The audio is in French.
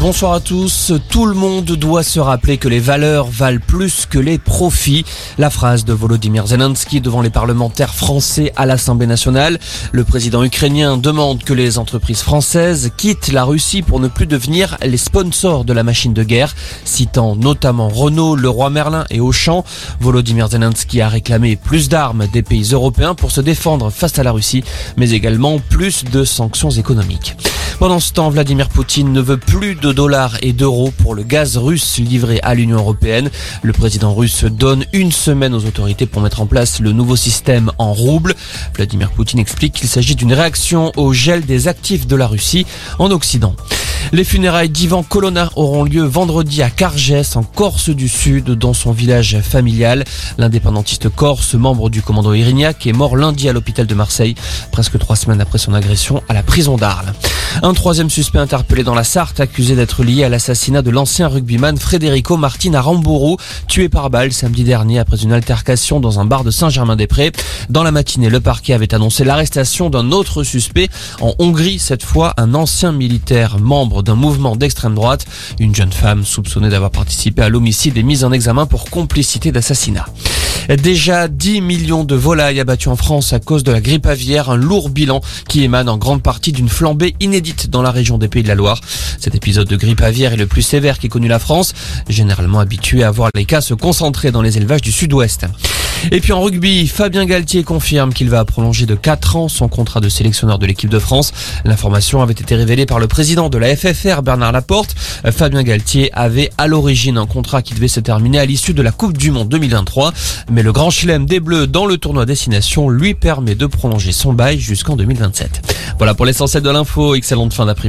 Bonsoir à tous. Tout le monde doit se rappeler que les valeurs valent plus que les profits. La phrase de Volodymyr Zelensky devant les parlementaires français à l'Assemblée nationale. Le président ukrainien demande que les entreprises françaises quittent la Russie pour ne plus devenir les sponsors de la machine de guerre, citant notamment Renault, Leroy Merlin et Auchan. Volodymyr Zelensky a réclamé plus d'armes des pays européens pour se défendre face à la Russie, mais également plus de sanctions économiques. Pendant ce temps, Vladimir Poutine ne veut plus de dollars et d'euros pour le gaz russe livré à l'Union européenne. Le président russe donne une semaine aux autorités pour mettre en place le nouveau système en rouble. Vladimir Poutine explique qu'il s'agit d'une réaction au gel des actifs de la Russie en Occident. Les funérailles d'Ivan Colonna auront lieu vendredi à Cargès, en Corse du Sud, dans son village familial. L'indépendantiste corse, membre du commando Irignac, est mort lundi à l'hôpital de Marseille, presque trois semaines après son agression à la prison d'Arles. Un troisième suspect interpellé dans la Sarthe, accusé d'être lié à l'assassinat de l'ancien rugbyman Federico Martin Aramburu, tué par balle samedi dernier après une altercation dans un bar de Saint-Germain-des-Prés. Dans la matinée, le parquet avait annoncé l'arrestation d'un autre suspect en Hongrie, cette fois un ancien militaire membre d'un mouvement d'extrême droite. Une jeune femme soupçonnée d'avoir participé à l'homicide est mise en examen pour complicité d'assassinat. Déjà 10 millions de volailles abattues en France à cause de la grippe aviaire, un lourd bilan qui émane en grande partie d'une flambée inédite dans la région des Pays de la Loire. Cet épisode de grippe aviaire est le plus sévère qu'ait connu la France, généralement habitué à voir les cas se concentrer dans les élevages du sud-ouest. Et puis en rugby, Fabien Galtier confirme qu'il va prolonger de 4 ans son contrat de sélectionneur de l'équipe de France. L'information avait été révélée par le président de la FFR, Bernard Laporte. Fabien Galtier avait à l'origine un contrat qui devait se terminer à l'issue de la Coupe du Monde 2023. Mais le grand chelem des Bleus dans le tournoi destination lui permet de prolonger son bail jusqu'en 2027. Voilà pour l'essentiel de l'info. Excellente fin d'après-midi.